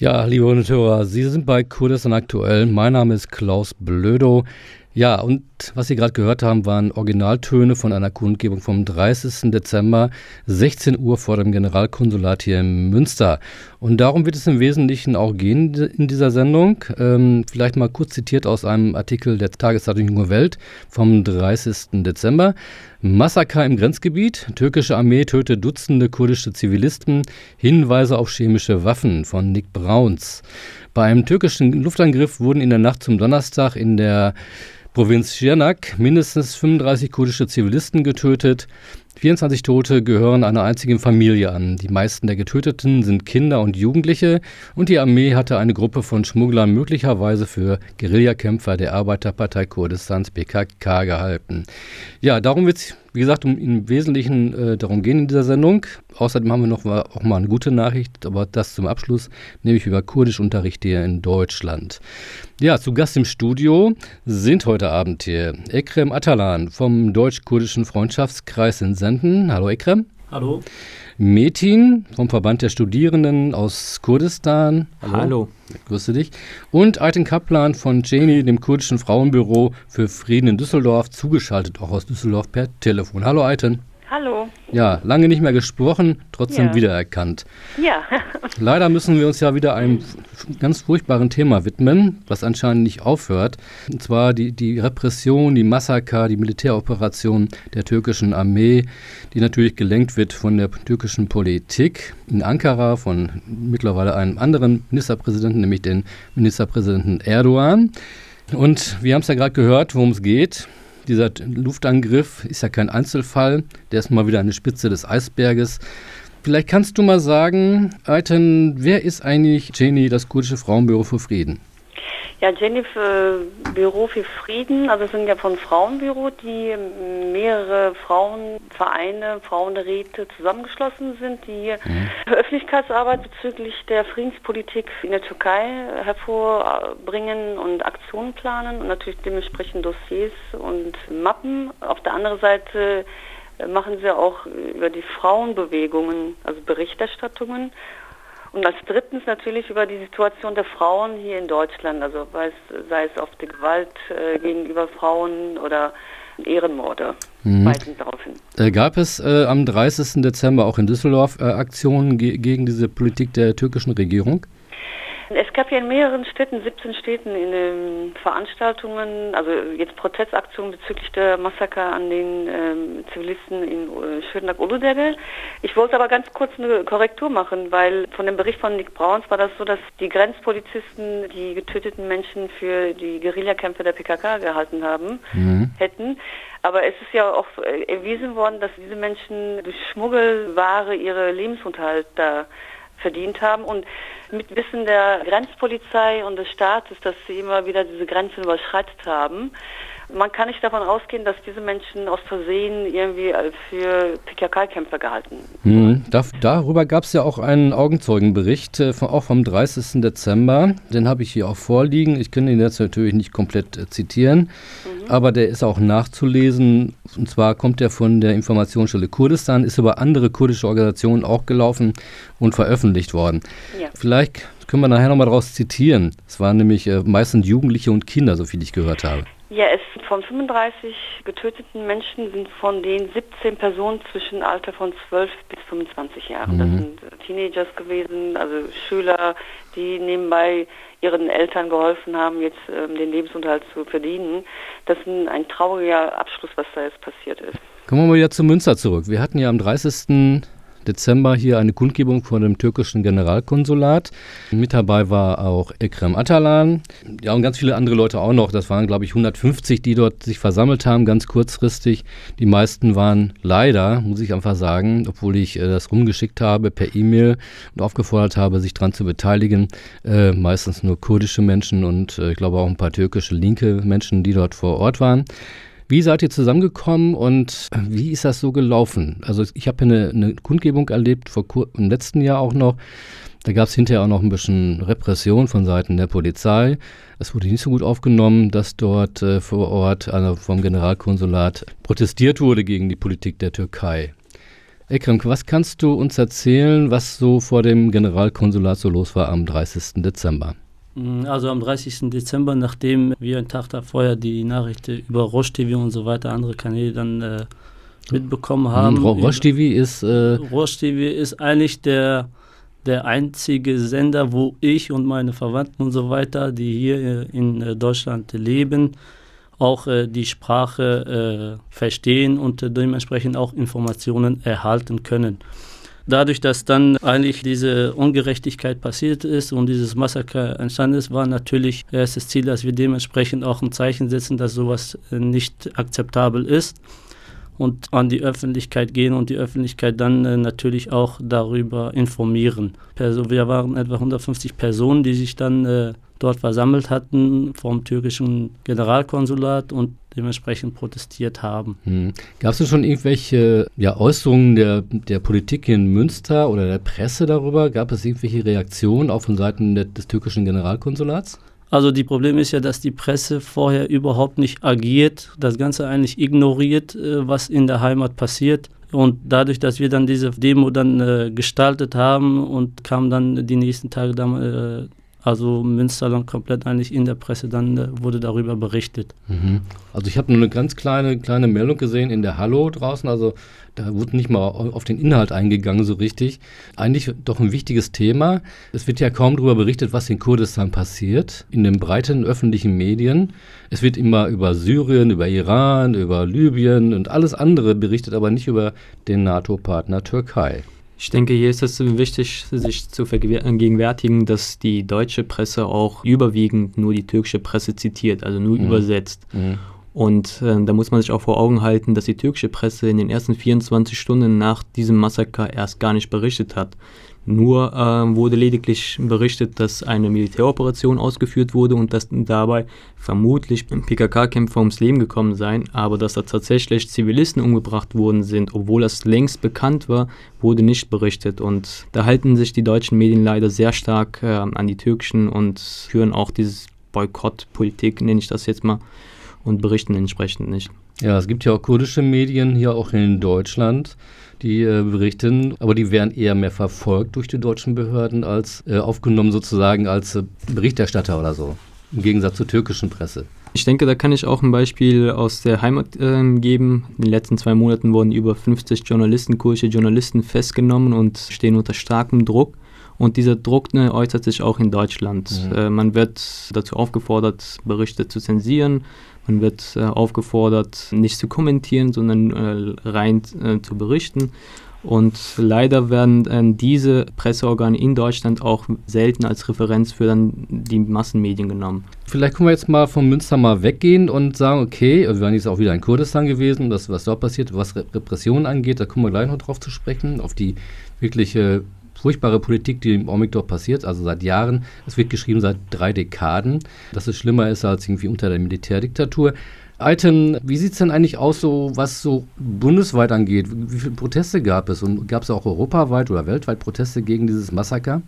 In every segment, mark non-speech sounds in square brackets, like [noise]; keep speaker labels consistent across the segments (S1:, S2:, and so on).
S1: Ja, liebe Hörer, Sie sind bei Kurdistan aktuell. Mein Name ist Klaus Blödo. Ja, und was Sie gerade gehört haben, waren Originaltöne von einer Kundgebung vom 30. Dezember, 16 Uhr vor dem Generalkonsulat hier in Münster. Und darum wird es im Wesentlichen auch gehen in dieser Sendung. Ähm, vielleicht mal kurz zitiert aus einem Artikel der Tageszeitung Junge Welt vom 30. Dezember. Massaker im Grenzgebiet. Türkische Armee tötet Dutzende kurdische Zivilisten. Hinweise auf chemische Waffen von Nick Brauns. Bei einem türkischen Luftangriff wurden in der Nacht zum Donnerstag in der Provinz Schirnak mindestens 35 kurdische Zivilisten getötet. 24 Tote gehören einer einzigen Familie an. Die meisten der Getöteten sind Kinder und Jugendliche und die Armee hatte eine Gruppe von Schmugglern möglicherweise für Guerillakämpfer der Arbeiterpartei Kurdistans PKK gehalten. Ja, darum wird wie gesagt, um im Wesentlichen äh, darum gehen in dieser Sendung. Außerdem haben wir noch mal, auch mal eine gute Nachricht, aber das zum Abschluss, nämlich über Kurdischunterricht hier in Deutschland. Ja, zu Gast im Studio sind heute Abend hier Ekrem Atalan vom Deutsch-Kurdischen Freundschaftskreis in Senden. Hallo Ekrem.
S2: Hallo.
S1: Metin vom Verband der Studierenden aus Kurdistan.
S2: Hallo. Hallo.
S1: Grüße dich. Und Ayten Kaplan von Jeni, dem kurdischen Frauenbüro für Frieden in Düsseldorf, zugeschaltet auch aus Düsseldorf per Telefon. Hallo Ayten.
S3: Hallo.
S1: Ja, lange nicht mehr gesprochen, trotzdem ja. wiedererkannt.
S3: Ja. [laughs] [laughs]
S1: Leider müssen wir uns ja wieder einem ganz furchtbaren Thema widmen, was anscheinend nicht aufhört. Und zwar die, die Repression, die Massaker, die Militäroperation der türkischen Armee, die natürlich gelenkt wird von der türkischen Politik in Ankara, von mittlerweile einem anderen Ministerpräsidenten, nämlich den Ministerpräsidenten Erdogan. Und wir haben es ja gerade gehört, worum es geht. Dieser Luftangriff ist ja kein Einzelfall, der ist mal wieder eine Spitze des Eisberges. Vielleicht kannst du mal sagen, Ayten, wer ist eigentlich Jenny, das kurdische Frauenbüro für Frieden?
S3: Ja, Jennifer Büro für Frieden, also es sind ja von Frauenbüro, die mehrere Frauenvereine, Frauenräte zusammengeschlossen sind, die mhm. Öffentlichkeitsarbeit bezüglich der Friedenspolitik in der Türkei hervorbringen und Aktionen planen und natürlich dementsprechend Dossiers und Mappen. Auf der anderen Seite machen sie auch über die Frauenbewegungen, also Berichterstattungen und als drittens natürlich über die Situation der Frauen hier in Deutschland, also sei es, sei es auf die Gewalt äh, gegenüber Frauen oder Ehrenmorde.
S1: Mhm. Äh, gab es äh, am 30. Dezember auch in Düsseldorf äh, Aktionen ge gegen diese Politik der türkischen Regierung?
S3: Es gab ja in mehreren Städten, 17 Städten, in ähm, Veranstaltungen, also jetzt Protestaktionen bezüglich der Massaker an den ähm, Zivilisten in äh, Schönenack-Uludere. Ich wollte aber ganz kurz eine Korrektur machen, weil von dem Bericht von Nick Brauns war das so, dass die Grenzpolizisten die getöteten Menschen für die Guerillakämpfe der PKK gehalten haben, mhm. hätten. Aber es ist ja auch äh, erwiesen worden, dass diese Menschen durch Schmuggelware ihre Lebensunterhalt da verdient haben und mit Wissen der Grenzpolizei und des Staates, dass sie immer wieder diese Grenzen überschreitet haben. Man kann nicht davon ausgehen, dass diese Menschen aus Versehen irgendwie für PKK-Kämpfer gehalten
S1: mhm. Da, darüber gab es ja auch einen Augenzeugenbericht, äh, auch vom 30. Dezember. Den habe ich hier auch vorliegen. Ich kann ihn jetzt natürlich nicht komplett äh, zitieren, mhm. aber der ist auch nachzulesen. Und zwar kommt er von der Informationsstelle Kurdistan, ist über andere kurdische Organisationen auch gelaufen und veröffentlicht worden. Ja. Vielleicht können wir nachher nochmal daraus zitieren. Es waren nämlich äh, meistens Jugendliche und Kinder, so viel ich gehört habe.
S3: Ja, es von 35 getöteten Menschen sind von den 17 Personen zwischen Alter von 12 bis 25 Jahren. Mhm. Das sind äh, Teenagers gewesen, also Schüler, die nebenbei ihren Eltern geholfen haben, jetzt ähm, den Lebensunterhalt zu verdienen. Das ist ein trauriger Abschluss, was da jetzt passiert ist.
S1: Kommen wir mal wieder zu Münster zurück. Wir hatten ja am 30. Dezember hier eine Kundgebung vor dem türkischen Generalkonsulat. Mit dabei war auch Ekrem Atalan, ja und ganz viele andere Leute auch noch. Das waren, glaube ich, 150, die dort sich versammelt haben, ganz kurzfristig. Die meisten waren leider, muss ich einfach sagen, obwohl ich äh, das rumgeschickt habe per E-Mail und aufgefordert habe, sich daran zu beteiligen, äh, meistens nur kurdische Menschen und äh, ich glaube auch ein paar türkische linke Menschen, die dort vor Ort waren. Wie seid ihr zusammengekommen und wie ist das so gelaufen? Also ich habe eine, eine Kundgebung erlebt, vor im letzten Jahr auch noch. Da gab es hinterher auch noch ein bisschen Repression von Seiten der Polizei. Es wurde nicht so gut aufgenommen, dass dort äh, vor Ort also vom Generalkonsulat protestiert wurde gegen die Politik der Türkei. Ekrem, was kannst du uns erzählen, was so vor dem Generalkonsulat so los war am 30. Dezember?
S2: Mm, also am 30. Dezember, nachdem wir einen Tag davor die Nachrichten über Roche TV und so weiter, andere Kanäle dann äh, mitbekommen haben.
S1: Ro Roche TV ist. Äh
S2: Roche TV ist eigentlich der, der einzige Sender, wo ich und meine Verwandten und so weiter, die hier äh, in äh, Deutschland leben, auch äh, die Sprache äh, verstehen und dementsprechend auch Informationen erhalten können. Dadurch, dass dann eigentlich diese Ungerechtigkeit passiert ist und dieses Massaker entstanden ist, war natürlich erstes Ziel, dass wir dementsprechend auch ein Zeichen setzen, dass sowas äh, nicht akzeptabel ist und an die Öffentlichkeit gehen und die Öffentlichkeit dann äh, natürlich auch darüber informieren. Wir waren etwa 150 Personen, die sich dann äh, dort versammelt hatten vom türkischen Generalkonsulat und dementsprechend protestiert haben.
S1: Hm. Gab es schon irgendwelche ja, Äußerungen der, der Politik in Münster oder der Presse darüber? Gab es irgendwelche Reaktionen auch von Seiten des, des türkischen Generalkonsulats?
S2: Also die Problem ist ja, dass die Presse vorher überhaupt nicht agiert, das Ganze eigentlich ignoriert, äh, was in der Heimat passiert. Und dadurch, dass wir dann diese Demo dann äh, gestaltet haben und kam dann die nächsten Tage dann, äh, also Münsterland komplett eigentlich in der Presse, dann äh, wurde darüber berichtet.
S1: Mhm. Also ich habe nur eine ganz kleine, kleine Meldung gesehen in der Hallo draußen, also da wurde nicht mal auf den Inhalt eingegangen so richtig. Eigentlich doch ein wichtiges Thema. Es wird ja kaum darüber berichtet, was in Kurdistan passiert, in den breiten öffentlichen Medien. Es wird immer über Syrien, über Iran, über Libyen und alles andere berichtet, aber nicht über den NATO-Partner Türkei.
S4: Ich denke, hier ist es wichtig, sich zu vergegenwärtigen, dass die deutsche Presse auch überwiegend nur die türkische Presse zitiert, also nur mhm. übersetzt. Mhm. Und äh, da muss man sich auch vor Augen halten, dass die türkische Presse in den ersten 24 Stunden nach diesem Massaker erst gar nicht berichtet hat. Nur äh, wurde lediglich berichtet, dass eine Militäroperation ausgeführt wurde und dass dabei vermutlich PKK-Kämpfer ums Leben gekommen seien, aber dass da tatsächlich Zivilisten umgebracht worden sind, obwohl das längst bekannt war, wurde nicht berichtet. Und da halten sich die deutschen Medien leider sehr stark äh, an die türkischen und führen auch dieses Boykottpolitik, nenne ich das jetzt mal, und berichten entsprechend nicht.
S1: Ja, es gibt ja auch kurdische Medien hier auch in Deutschland die äh, berichten, aber die werden eher mehr verfolgt durch die deutschen Behörden als äh, aufgenommen sozusagen als äh, Berichterstatter oder so, im Gegensatz zur türkischen Presse.
S4: Ich denke, da kann ich auch ein Beispiel aus der Heimat äh, geben. In den letzten zwei Monaten wurden über 50 Journalisten, kurdische Journalisten festgenommen und stehen unter starkem Druck. Und dieser Druck ne, äußert sich auch in Deutschland. Mhm. Äh, man wird dazu aufgefordert, Berichte zu zensieren. Man wird äh, aufgefordert, nicht zu kommentieren, sondern äh, rein äh, zu berichten. Und leider werden äh, diese Presseorgane in Deutschland auch selten als Referenz für dann die Massenmedien genommen.
S1: Vielleicht können wir jetzt mal von Münster mal weggehen und sagen, okay, wir waren jetzt auch wieder in Kurdistan gewesen, das, was dort passiert, was Repressionen angeht, da kommen wir gleich noch drauf zu sprechen, auf die wirkliche furchtbare Politik, die im Augenblick dort passiert, also seit Jahren. Es wird geschrieben seit drei Dekaden, dass es schlimmer ist als irgendwie unter der Militärdiktatur. Alten, wie sieht es denn eigentlich aus, so, was so bundesweit angeht? Wie viele Proteste gab es? Und gab es auch europaweit oder weltweit Proteste gegen dieses Massaker?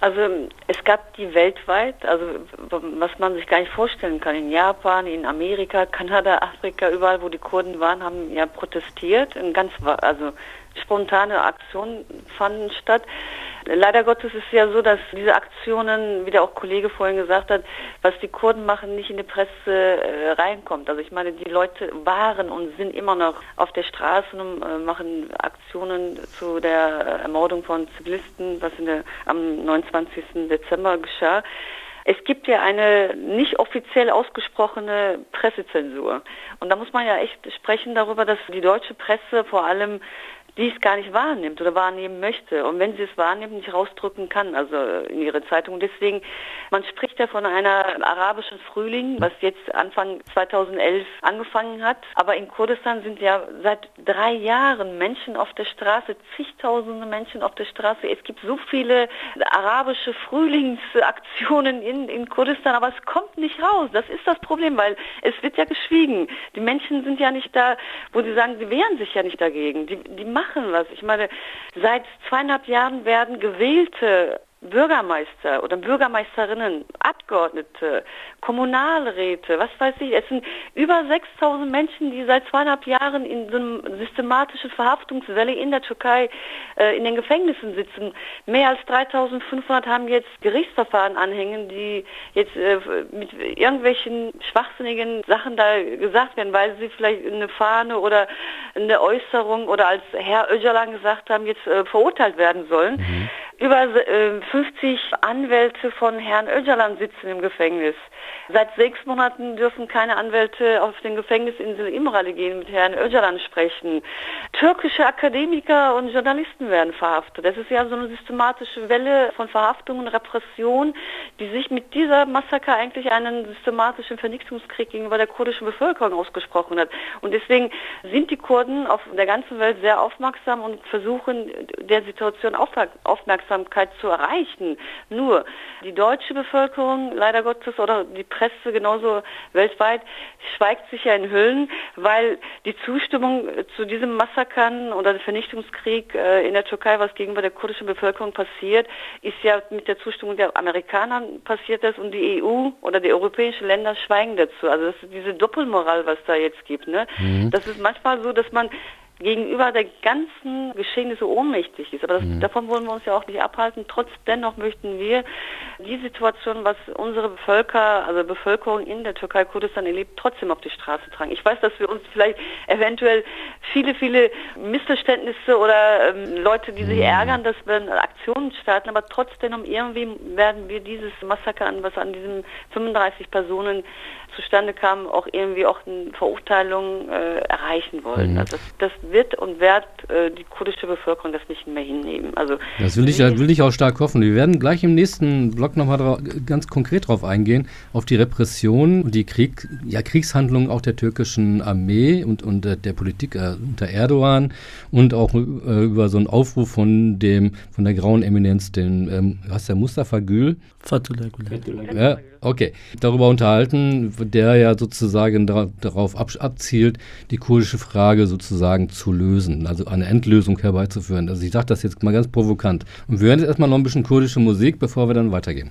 S3: Also es gab die weltweit, also was man sich gar nicht vorstellen kann. In Japan, in Amerika, Kanada, Afrika, überall, wo die Kurden waren, haben ja protestiert. In ganz, also spontane Aktionen fanden statt. Leider Gottes ist es ja so, dass diese Aktionen, wie der auch Kollege vorhin gesagt hat, was die Kurden machen, nicht in die Presse äh, reinkommt. Also ich meine, die Leute waren und sind immer noch auf der Straße und äh, machen Aktionen zu der Ermordung von Zivilisten, was der, am 29. Dezember geschah. Es gibt ja eine nicht offiziell ausgesprochene Pressezensur. Und da muss man ja echt sprechen darüber, dass die deutsche Presse vor allem die es gar nicht wahrnimmt oder wahrnehmen möchte und wenn sie es wahrnimmt, nicht rausdrücken kann, also in ihre Zeitung. Deswegen, man spricht ja von einer arabischen Frühling, was jetzt Anfang 2011 angefangen hat, aber in Kurdistan sind ja seit drei Jahren Menschen auf der Straße, zigtausende Menschen auf der Straße. Es gibt so viele arabische Frühlingsaktionen in, in Kurdistan, aber es kommt nicht raus. Das ist das Problem, weil es wird ja geschwiegen. Die Menschen sind ja nicht da, wo sie sagen, sie wehren sich ja nicht dagegen. Die, die machen machen was. Ich meine, seit zweieinhalb Jahren werden gewählte Bürgermeister oder Bürgermeisterinnen, Abgeordnete, Kommunalräte, was weiß ich. Es sind über 6000 Menschen, die seit zweieinhalb Jahren in so einer systematischen Verhaftungswelle in der Türkei äh, in den Gefängnissen sitzen. Mehr als 3500 haben jetzt Gerichtsverfahren anhängen, die jetzt äh, mit irgendwelchen schwachsinnigen Sachen da gesagt werden, weil sie vielleicht eine Fahne oder eine Äußerung oder als Herr Öcalan gesagt haben, jetzt äh, verurteilt werden sollen. Mhm. Über äh, 50 Anwälte von Herrn Öcalan sitzen im Gefängnis. Seit sechs Monaten dürfen keine Anwälte auf den Gefängnisinsel Imrali gehen, mit Herrn Öcalan sprechen. Türkische Akademiker und Journalisten werden verhaftet. Das ist ja so eine systematische Welle von Verhaftungen, Repression, die sich mit dieser Massaker eigentlich einen systematischen Vernichtungskrieg gegenüber der kurdischen Bevölkerung ausgesprochen hat. Und deswegen sind die Kurden auf der ganzen Welt sehr aufmerksam und versuchen, der Situation Aufmerksamkeit zu erreichen. Nur die deutsche Bevölkerung, leider Gottes, oder die Presse genauso weltweit schweigt sich ja in Hüllen, weil die Zustimmung zu diesem Massakern oder dem Vernichtungskrieg äh, in der Türkei, was gegenüber der kurdischen Bevölkerung passiert, ist ja mit der Zustimmung der Amerikaner passiert das und die EU oder die europäischen Länder schweigen dazu. Also das ist diese Doppelmoral, was da jetzt gibt. Ne? Mhm. Das ist manchmal so, dass man gegenüber der ganzen Geschehnisse ohnmächtig ist. Aber das, mhm. davon wollen wir uns ja auch nicht abhalten. Trotz dennoch möchten wir die Situation, was unsere Bevölker, also Bevölkerung in der Türkei Kurdistan erlebt, trotzdem auf die Straße tragen. Ich weiß, dass wir uns vielleicht eventuell viele, viele Missverständnisse oder ähm, Leute, die sich mhm. ärgern, dass wir Aktionen starten, aber trotzdem irgendwie werden wir dieses Massaker an, was an diesen 35 Personen zustande kam, auch irgendwie auch eine Verurteilung äh, erreichen wollen. Mhm. Also das, das, wird und wird äh, die kurdische Bevölkerung das nicht mehr hinnehmen. Also
S1: das will ich, will ich auch stark hoffen. Wir werden gleich im nächsten Blog nochmal ganz konkret darauf eingehen, auf die Repression und die Krieg, ja, Kriegshandlungen auch der türkischen Armee und, und der Politik äh, unter Erdogan und auch äh, über so einen Aufruf von dem von der grauen Eminenz, den ähm, was der Mustafa Gül.
S2: Fatullah Gül.
S1: Ja, okay. Darüber unterhalten, der ja sozusagen darauf abzielt, die kurdische Frage sozusagen zu lösen, also eine Endlösung herbeizuführen. Also ich dachte das jetzt mal ganz provokant. Und wir hören jetzt erstmal noch ein bisschen kurdische Musik, bevor wir dann weitergehen.